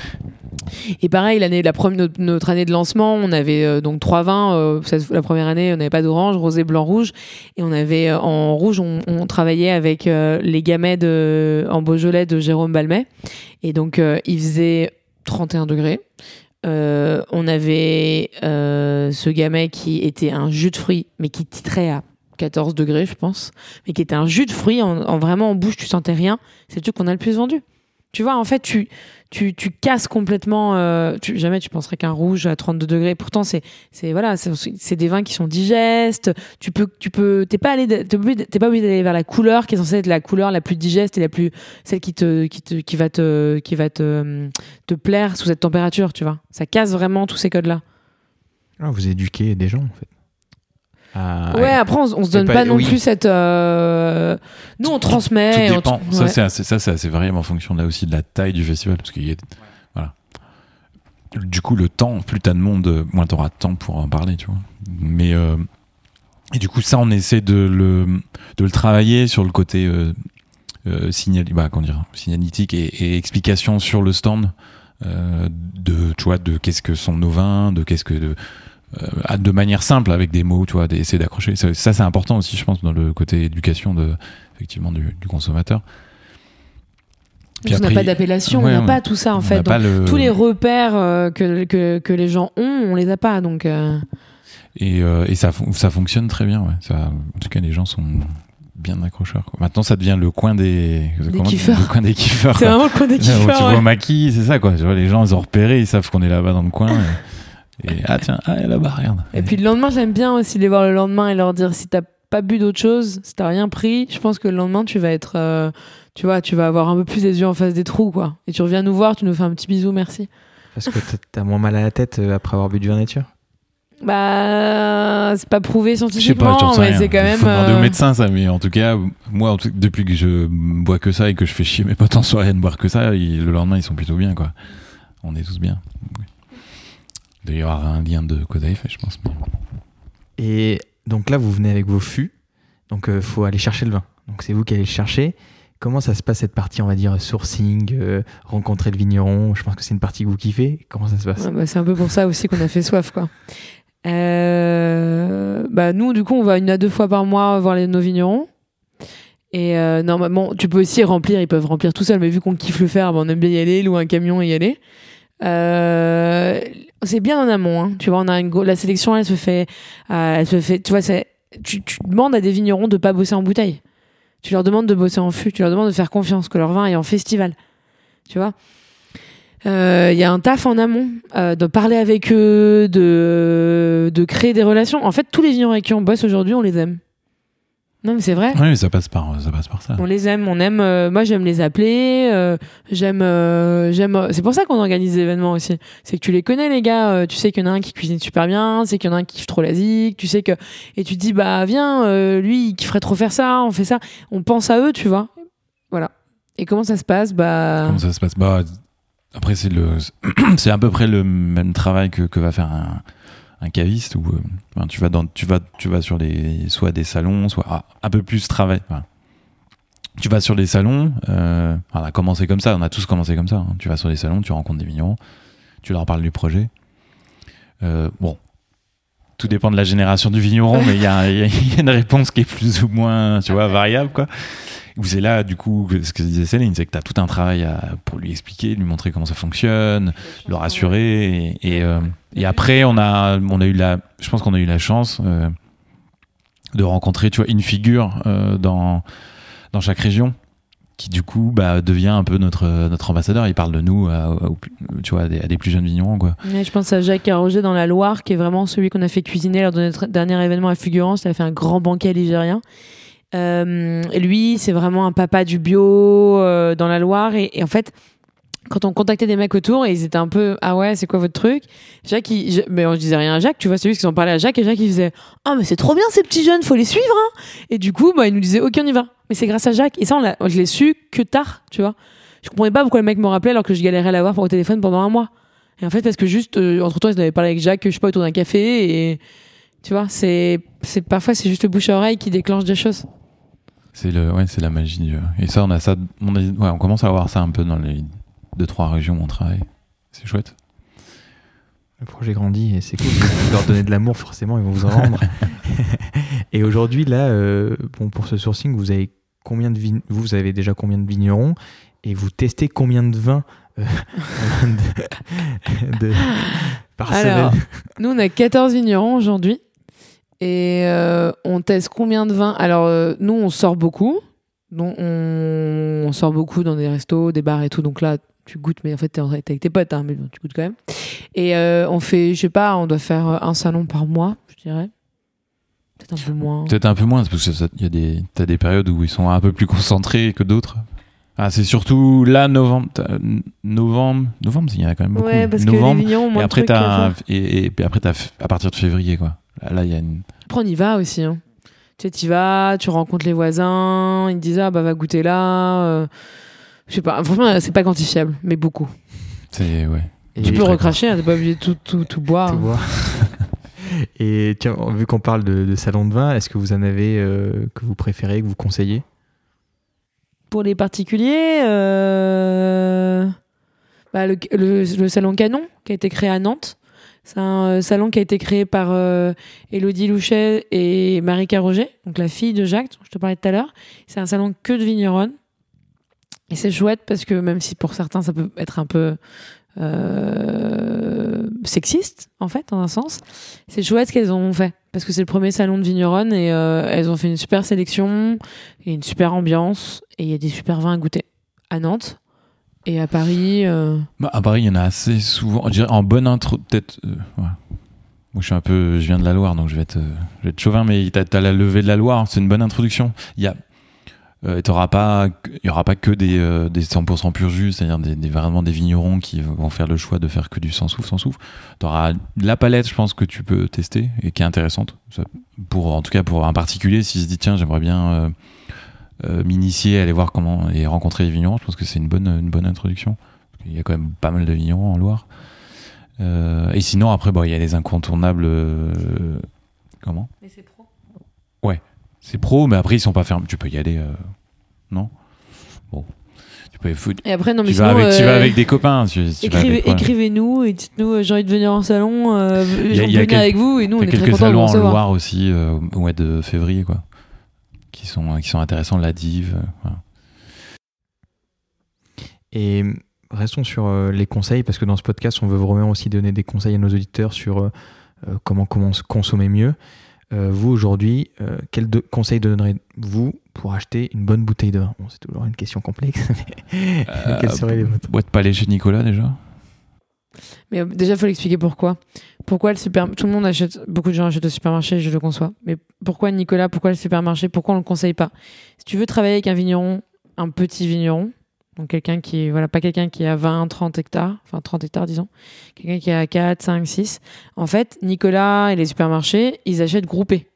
Et pareil, l'année, la première, notre, notre année de lancement, on avait euh, donc trois vins. euh, ça- la première année, on n'avait pas d'orange, rosé, blanc, rouge. Et on avait euh, en rouge, on, on travaillait avec euh, les gamets de, en Beaujolais de Jérôme Balmet. Et donc, il faisait 31 degrés. On avait ce gamet qui était un jus de fruits, mais qui titrait à 14 degrés, je pense, mais qui était un jus de fruits, en, en vraiment en bouche, tu sentais rien. C'est le truc qu'on a le plus vendu. Tu vois, en fait, tu, tu, tu casses complètement. euh, jamais tu penserais qu'un rouge à 32 degrés. Pourtant, c'est, c'est voilà, c'est, des vins qui sont digestes. Tu peux, tu peux, t'es pas allé, t'es pas obligé d'aller vers la couleur qui est censée être la couleur la plus digeste et la plus, celle qui te, qui te, qui va te, qui va te, te plaire sous cette température. Tu vois, ça casse vraiment tous ces codes-là. Ah, vous éduquez des gens, en fait. Ah, ouais, après, on, on se donne pas- pas, non oui. plus cette. euh, Nous, on transmet. Tout dépend. Ça, ouais. c'est assez, ça, c'est assez variable en fonction là aussi de la taille du festival. Parce qu'il y a- voilà. Du coup, le temps, plus t'as de monde, euh, moins t'auras de temps pour en parler, tu vois. Mais euh, et du coup, ça, on essaie de le, de le travailler sur le côté euh, euh, signal, bah, comment dire, signalétique et, et explication sur le stand euh, de, tu vois, de qu'est-ce que sont nos vins, de qu'est-ce que de, euh, de manière simple avec des mots, tu vois, d'essayer d'accrocher. Ça, ça, c'est important aussi, je pense, dans le côté éducation de effectivement du, du consommateur. Puis on n'a pas d'appellation, ouais, on n'a pas tout ça en fait. Donc, le- Tous les repères euh, que, que, que les gens ont, on les a pas. Donc, euh, Et, euh, et ça, fon- ça fonctionne très bien. Ouais. Ça, en tout cas, les gens sont bien accrocheurs. quoi. Maintenant, ça devient le coin des, comment- kiffeurs. Le coin des kiffeurs. c'est vraiment le coin des Là, où tu kiffeurs. vois maquis, c'est ça quoi. Tu vois, les gens, ils ont repéré, ils savent qu'on est là-bas dans le coin. Et, ah tiens, ah, là-bas, regarde. Et puis le lendemain, j'aime bien aussi les voir le lendemain et leur dire si t'as pas bu d'autre chose, si t'as rien pris, je pense que le lendemain, tu vas être. euh, tu vois, tu vas avoir un peu plus les yeux en face des trous, quoi. Et tu reviens nous voir, tu nous fais un petit bisou, merci. Parce que t'as- moins mal à la tête euh, après avoir bu du vin nature Bah, c'est pas prouvé Je sais scientifiquement, pas, mais c'est quand même. Faut demander euh, au médecin ça, mais en tout cas, moi, en tout- depuis que je bois que ça et que je fais chier mes potes en soirée à ne boire que ça, ils- le lendemain, ils sont plutôt bien quoi. On est tous bien. Oui. Il doit y avoir un lien de cause à effet, je pense. mais- Et donc là, vous venez avec vos fûts. Donc, il faut aller chercher le vin. Donc, c'est vous qui allez le chercher. Comment ça se passe cette partie, on va dire, sourcing, euh, rencontrer le vigneron? Je pense que c'est une partie que vous kiffez. Comment ça se passe? Ouais, bah, c'est un peu pour ça aussi qu'on a fait soif, quoi. Euh, bah, nous, du coup, on va une à deux fois par mois voir les, nos vignerons. Et euh, normalement, tu peux aussi remplir, ils peuvent remplir tout seuls, mais vu qu'on kiffe le faire, bah, on aime bien y aller, louer un camion et y aller. Euh, c'est bien en amont, hein. tu vois, on a la sélection, elle se fait, euh, elle se fait, tu vois, tu, demandes à des vignerons de pas bosser en bouteille. Tu leur demandes de bosser en fût, tu leur demandes de faire confiance, que leur vin est en festival. Tu vois? Euh, il y a un taf en amont, de parler avec eux, de, de créer des relations. En fait, tous les vignerons avec qui on bosse aujourd'hui, on les aime. Non, mais c'est vrai. Oui, mais ça passe par, ça passe par ça. On les aime, on aime. euh, moi, j'aime les appeler. euh, j'aime, euh, j'aime. c'est pour ça qu'on organise des événements aussi. C'est que tu les connais, les gars. tu sais qu'il y en a un qui cuisine super bien. C'est qu'il y en a un qui kiffe trop la zik. Tu sais que et tu te dis bah viens, lui, il kifferait trop faire ça. On fait ça. On pense à eux, tu vois. Voilà. Et comment ça se passe Bah. Comment ça se passe? Bah, Après, c'est le, c'est à peu près le même travail que, que va faire un, un caviste où euh, tu vas sur soit des salons, soit un peu plus travail. tu vas sur les salons. euh, on a commencé comme ça. On a tous commencé comme ça. hein. Tu vas sur les salons, tu rencontres des vignerons, tu leur parles du projet. Euh, bon. Tout dépend de la génération du vigneron, mais il y a, une réponse qui est plus ou moins, tu vois, variable, quoi. Où c'est là, du coup, ce que disait Céline, c'est que tu as tout un travail pour lui expliquer, lui montrer comment ça fonctionne, le rassurer. Et, et, euh, et après, on a, on a eu la, je pense qu'on a eu la chance euh, de rencontrer, tu vois, une figure euh, dans, dans chaque région qui du coup bah, devient un peu notre, ambassadeur. Il parle de nous à, au- tu vois, à, des, plus jeunes vignerons. Quoi. Je pense à Jacques Carroger dans la Loire, qui est vraiment celui qu'on a fait cuisiner lors de notre dernier événement à Fulgurance. Il a fait un grand banquet algérien. Euh, lui, c'est vraiment un papa du bio euh, dans la Loire. Et, en fait, quand on contactait des mecs autour, et ils étaient un peu Ah ouais, c'est quoi votre truc? Jacques, mais on disait rien à Jacques, tu vois, c'est juste qu'ils en parlaient à Jacques. Et Jacques, il faisait Ah, mais c'est trop bien ces petits jeunes, faut les suivre. Hein et du coup, bah, il nous disait Ok, on y va. Mais c'est grâce à Jacques. Et ça, je l'ai su que tard, tu vois. Je comprenais pas pourquoi le mec me rappelait alors que je galérais à l'avoir pour au téléphone pendant un mois. Et en fait, parce que juste, entre temps, ils avaient parlé avec Jacques, je sais pas, autour d'un café. Et tu vois, c'est, c'est parfois, c'est juste le bouche à oreille qui déclenche des choses. C'est le, ouais, c'est la magie. Et ça, on a ça, on, on commence à avoir ça un peu dans les deux trois régions où on travaille. C'est chouette. Le projet grandit et c'est cool. Vous leur donner de l'amour, forcément, ils vont vous en rendre. et aujourd'hui, là, euh, bon, pour ce sourcing, vous avez combien de vign- vous avez déjà combien de vignerons et vous testez combien de vins euh, de, de- par Alors, semaine Nous, on a 14 vignerons aujourd'hui. Et euh, on teste combien de vins? Alors, euh, nous, on sort beaucoup. Donc, on, on sort beaucoup dans des restos, des bars et tout. Donc là, tu goûtes, mais en fait, t'es en- avec tes potes, hein, mais bon, tu goûtes quand même. Et euh, on fait, je sais pas, on doit faire un salon par mois, je dirais. Peut-être un peu moins. Peut-être un peu moins, parce que y a des, t'as des périodes où ils sont un peu plus concentrés que d'autres. Ah, c'est surtout là, novembre. t'as- Novembre, novembre, il y en a quand même beaucoup. Ouais, parce novembre, que les et après, t'as, faire. et, et après, t'as à partir de février, quoi. Là, il y a une. Après, on y va aussi. Hein. Tu sais, tu vas, tu rencontres les voisins, ils te disent, ah bah va goûter là. euh, Je sais pas, franchement, c'est pas quantifiable, mais beaucoup. C'est, ouais. Et- Tu peux recracher, hein, t'es pas obligé de tout, tout, tout boire. tout voir. et tiens, vu qu'on parle de, de salon de vin, est-ce que vous en avez euh, que vous préférez, que vous conseillez? Pour les particuliers, euh, bah, le, le- le salon Canon, qui a été créé à Nantes. C'est un euh, salon qui a été créé par euh, Élodie Louchet et Marika Roger, donc la fille de Jacques, dont je te parlais tout à l'heure. C'est un salon que de vigneronnes. Et c'est chouette parce que même si pour certains ça peut être un peu euh, sexiste, en fait, dans un sens, c'est chouette ce qu'elles ont fait. Parce que c'est le premier salon de vigneronnes et euh, elles ont fait une super sélection, a une super ambiance et il y a des super vins à goûter. À Nantes et à Paris. euh, Bah, à Paris, il y en a assez souvent. Je dirais en bonne intro, peut-être. Moi, je suis un peu. Je viens de la Loire, donc je vais être, je vais être chauvin, mais t'as as la levée de la Loire, c'est une bonne introduction. Il y a. euh, t'auras pas, il y aura pas que des, euh, des 100% pur jus, c'est-à-dire des, des- vraiment des vignerons qui vont faire le choix de faire que du sans souffle, sans souffle. T'auras la palette, je pense que tu peux tester et qui est intéressante. Ça- pour, en tout cas, pour un particulier, s'il se dit tiens, j'aimerais bien euh, euh, m'initier, aller voir comment et rencontrer les vignerons, je pense que c'est une bonne, une bonne introduction. Il y a quand même pas mal de vignerons en Loire. Euh, et sinon, après, bon, il y a les incontournables. euh, comment? C'est pro, mais après, ils sont pas fermés. Tu peux y aller, euh, non? Bon. Tu, peux, faut- Et après, non, mais tu, vas avec, tu vas euh, avec des copains. Tu, tu avec-. Écrivez-nous et dites-nous, euh, j'ai envie de venir en salon, euh, je a venir quel- avec vous et nous, on Il y est très quelques de salons en. Loire aussi, euh, au mois de février, quoi. Qui sont, qui sont intéressants, la div. euh, voilà. Et restons sur euh, les conseils, parce que dans ce podcast, on veut vraiment aussi donner des conseils à nos auditeurs sur comment, comment se consommer mieux. Euh, vous, aujourd'hui, euh, quels de- conseils donnerez-vous pour acheter une bonne bouteille de vin? Bon, C'est toujours une question complexe, mais Euh, quels seraient les vôtres? Boîte palais chez Nicolas, déjà? Mais euh, déjà, il faut l'expliquer pourquoi. Pourquoi le super... Tout le monde achète, beaucoup de gens achètent au supermarché, je le conçois. Mais pourquoi Nicolas Pourquoi le supermarché? Pourquoi on le conseille pas? Si tu veux travailler avec un vigneron, un petit vigneron, donc quelqu'un qui voilà, pas quelqu'un qui a 20, 30 hectares, enfin 30 hectares, disons, quelqu'un qui a 4, 5, 6. En fait, Nicolas et les supermarchés, ils achètent groupés.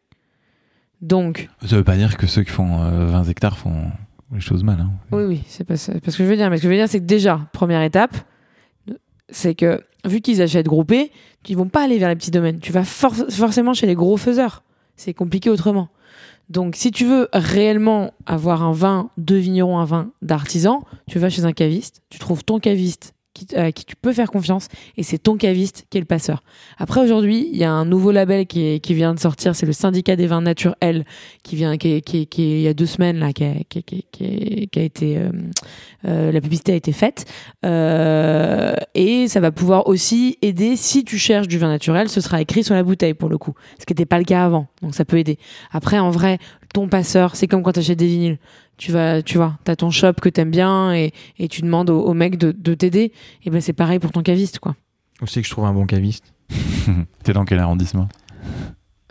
Donc, Ça veut pas dire que ceux qui font euh, 20 hectares font les choses mal. Hein. Oui, oui, c'est pas, ça- pas ce que je veux dire. Mais ce que je veux dire, c'est que déjà, première étape, c'est que vu qu'ils achètent groupés, ils vont pas aller vers les petits domaines. Tu vas for- forcément chez les gros faiseurs. C'est compliqué autrement. Donc, si tu veux réellement avoir un vin de vigneron, un vin d'artisan, tu vas chez un caviste. Tu trouves ton caviste qui, à qui tu peux faire confiance et c'est ton caviste qui est le passeur. Après aujourd'hui, il y a un nouveau label qui, vient de sortir, c'est le syndicat des vins naturels qui vient qui, qui, qui il y a deux semaines là qui a, qui, qui a été euh, euh, la publicité a été faite Euh, et ça va pouvoir aussi aider si tu cherches du vin naturel, ce sera écrit sur la bouteille pour le coup, ce qui n'était pas le cas avant. Donc ça peut aider. Après en vrai, ton passeur, c'est comme quand tu achètes des vinyles. Tu vas, tu vois, t'as ton shop que t'aimes bien et, et tu demandes au, au mec de, de t'aider. Et ben c'est pareil pour ton caviste quoi. Aussi que je trouve un bon caviste? T'es dans quel arrondissement?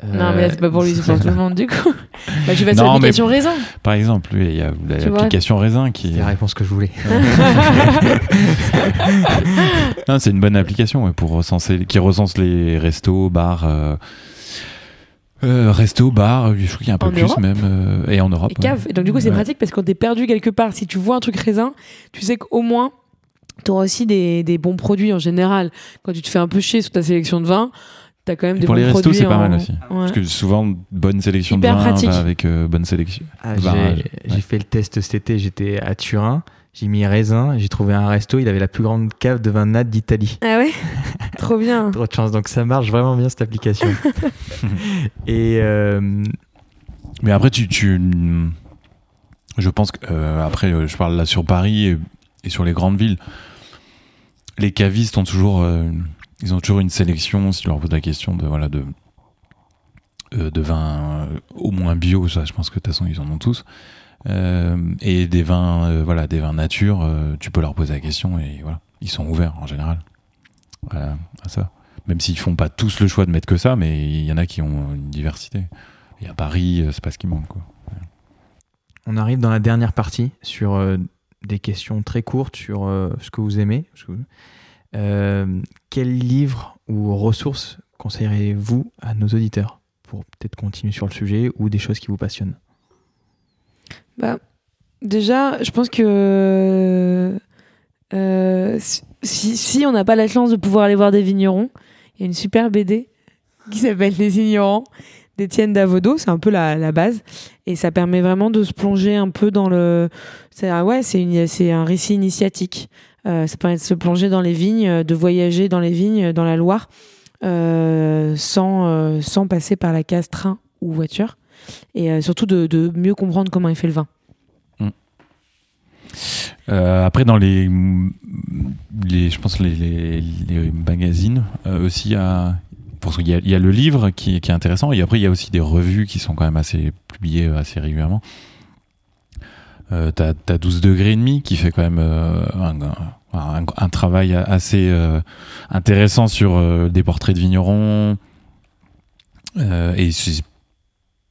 Non mais là, c'est pas pour lui, c'est pour tout le monde du coup. Bah tu vas sur l'application raisin. Par exemple, il y a l'application Raisin qui. C'est la réponse que je voulais. Non, c'est une bonne application ouais, pour recenser, qui recense les restos, bars. Euh, euh, restos, bars, je trouve qu'il y a un peu En plus Europe même. euh, et en Europe. Et cave. Et donc du coup c'est Ouais. pratique parce que quand t'es perdu quelque part, si tu vois un truc raisin, tu sais qu'au moins t'auras aussi des, des bons produits en général. Quand tu te fais un peu chier sur ta sélection de vin, t'as quand même Et des pour bons les restos, produits c'est pas en- mal aussi. Ouais. Parce que souvent, bonne sélection Hyper de vin pratique. avec euh, bonne sélection. Ah, j'ai ouais. j'ai fait le test cet été, j'étais à Turin, j'ai mis raisin, j'ai trouvé un resto, il avait la plus grande cave de vin nat d'Italie. Ah ouais? Trop bien. Trop de chance, donc ça marche vraiment bien cette application. Et euh, Mais après, tu, tu- je pense que euh, après, euh, je parle là sur Paris et, et sur les grandes villes. Les cavistes ont toujours, euh, ils ont toujours une sélection. Si tu leur poses la question de voilà de de vins au moins bio, ça, je pense que de toute façon ils en ont tous. Euh, et des vins, euh, voilà, des vins nature, euh, tu peux leur poser la question et voilà, ils sont ouverts en général à, à ça. Même s'ils font pas tous le choix de mettre que ça, mais il y en a qui ont une diversité. Et à Paris, euh, c'est pas ce qui manque. Quoi. on arrive dans la dernière partie sur euh, des questions très courtes sur euh, ce que vous aimez. ce que vous- Euh, quel livre ou ressources conseillerez-vous à nos auditeurs pour peut-être continuer sur le sujet ou des choses qui vous passionnent? Bah, déjà, je pense que euh, si, on n'a pas la chance de pouvoir aller voir des vignerons, il y a une super BD qui s'appelle Les Ignorants d'Étienne Davodo, c'est un peu la, la base, et ça permet vraiment de se plonger un peu dans le... C'est ah ouais, c'est un récit initiatique. Euh, ça permet de se plonger dans les vignes, de voyager dans les vignes, dans la Loire, euh, sans, euh, sans passer par la case train ou voiture, et surtout de, de mieux comprendre comment il fait le vin. Euh, après, dans les, je pense les, magazines euh, aussi, parce y il y a le livre qui, est intéressant, et après il y a aussi des revues qui sont quand même assez publiées euh, assez régulièrement. Euh, t'as, t'as 12 degrés et demi qui fait quand même un, travail assez intéressant sur des portraits de vignerons. Et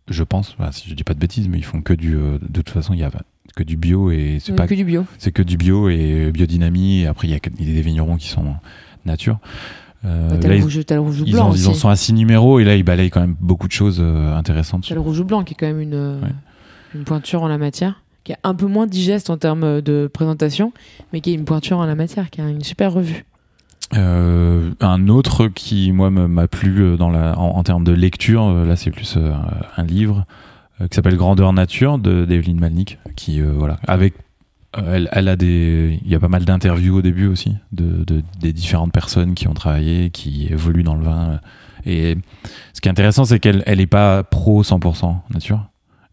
je pense, si je dis pas de bêtises, mais ils font que du, de toute façon, il y a que du bio et c'est a pas que du bio. c'est que du bio et biodynamie. Et après, il y a y des vignerons qui sont nature. Euh, Bah, là, le ils, rouge, t'as le rouge ou ils blanc aussi. ils en sont à six numéros et là, ils balayent quand même beaucoup de choses euh, intéressantes. T'as le rouge ou blanc qui est quand même une, euh, Ouais. une pointure en la matière, qui est un peu moins digeste en termes de présentation, mais qui est une pointure en la matière, qui a une super revue. Euh, un autre qui, moi, m'a plu euh, dans la, en, en termes de lecture, euh, là, c'est plus euh, un livre euh, qui s'appelle Grandeur Nature de d'Evelyne Malnick, qui, euh, voilà, avec. euh, elle, elle a des. Il y a pas mal d'interviews au début aussi, de, de- des différentes personnes qui ont travaillé, qui évoluent dans le vin. Et ce qui est intéressant, c'est qu'elle elle est pas pro 100% nature.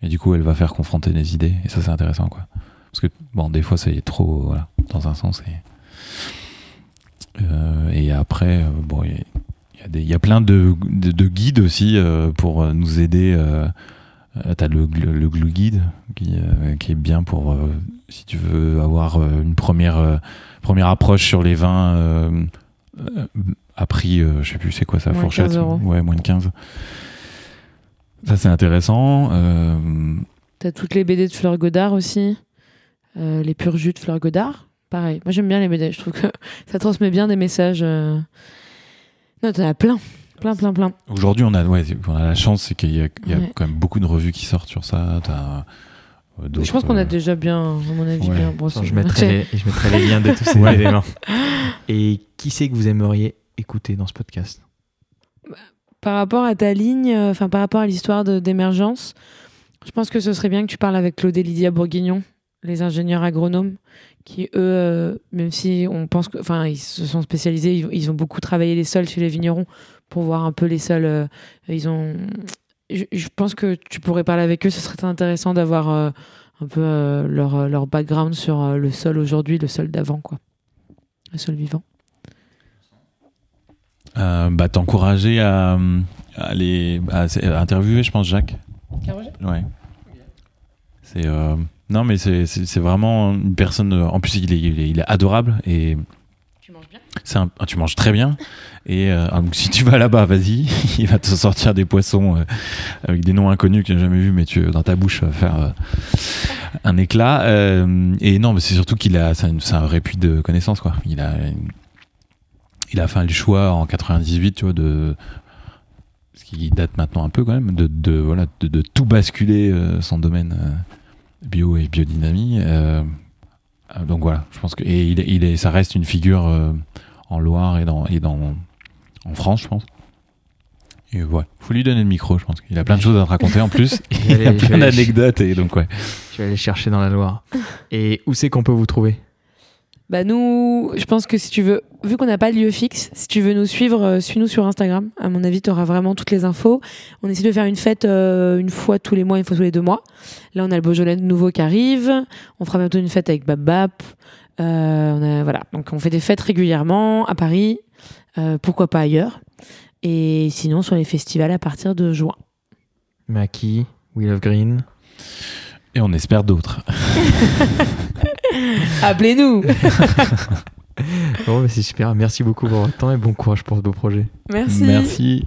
Et du coup, elle va faire confronter des idées. Et ça, c'est intéressant, quoi. Parce que, bon, des fois, c'est trop, voilà, dans un sens. Et, euh, et après, euh, bon, il y y, y a plein de, de, de guides aussi euh, pour euh, nous aider. Euh, euh, T'as le, le, le Glue Guide qui, euh, qui est bien pour euh, si tu veux avoir euh, une première, première approche sur les vins à prix, je sais plus c'est quoi de fourchette? 15 euros. Ouais, moins de 15. Ça c'est intéressant. T'as toutes les BD de Fleur Godard aussi, les purs jus de Fleur Godard. Pareil, moi j'aime bien les BD, je trouve que ça transmet bien des messages. Non, t'en as plein, plein, plein, plein. Aujourd'hui, on a, ouais, on a la chance, c'est qu'il y a, il y a Ouais. quand même beaucoup de revues qui sortent sur ça. T'as, euh, d'autres, Je pense qu'on a euh, déjà bien, à mon avis, Ouais. bien brossé. Je, mettrai les, je mettrai les liens de tous ces Ouais. éléments. Et qui c'est que vous aimeriez écouter dans ce podcast? Par rapport à ta ligne, euh, enfin par rapport à l'histoire de- d'émergence, je pense que ce serait bien que tu parles avec Claude et Lydia Bourguignon, les ingénieurs agronomes, qui eux, euh, même si on pense que, enfin, ils se sont spécialisés, ils, ils ont beaucoup travaillé les sols chez les vignerons pour voir un peu les sols. euh, ils ont, je, je pense que tu pourrais parler avec eux. Ce serait intéressant d'avoir euh, un peu euh, leur leur background sur euh, le sol aujourd'hui, le sol d'avant, quoi, le sol vivant. Euh, bah, t'encourager à, à aller à, à interviewer, je pense, Jacques. Ouais. C'est euh, non, mais c'est vraiment une personne. euh, En plus, il est, il est, il est adorable et Tu manges bien? un, ah, tu manges très bien. Et euh, donc, si tu vas là-bas, vas-y, il va te sortir des poissons euh, avec des noms inconnus que tu n'as jamais vus, mais tu dans ta bouche va faire euh, un éclat. Et non, mais c'est surtout qu'il a, c'est un, répuit de connaissances quoi. Il a, il a fait le choix en 98, tu vois, de ce qui date maintenant un peu quand même, de, de voilà, de, de tout basculer euh, son domaine euh, bio et biodynamie. Euh, euh, donc voilà, je pense que et il, est- il est, ça reste une figure euh, en Loire et dans et dans en France, je pense. Et ouais, faut lui donner le micro, je pense qu'il a plein de choses à te raconter en plus. il a aller- vais plein d'anecdotes et donc ouais. Je vais aller chercher dans la Loire. Et où c'est qu'on peut vous trouver? Bah nous, je pense que si tu veux, vu qu'on n'a pas de lieu fixe, si tu veux nous suivre, euh, suis-nous sur Instagram. À mon avis, tu auras vraiment toutes les infos. On essaie de faire une fête euh, une fois tous les mois, une fois tous les deux mois. Là, on a le Beaujolais nouveau qui arrive. On fera bientôt une fête avec Babap. Euh, on voilà, donc on fait des fêtes régulièrement à Paris. Euh, pourquoi pas ailleurs Et sinon, sur les festivals à partir de juin. Maki, Wheel of Green. Et on espère d'autres. Appelez-nous Bon, mais c'est super. Merci beaucoup pour votre temps et bon courage pour ce beau projet. Merci. Merci.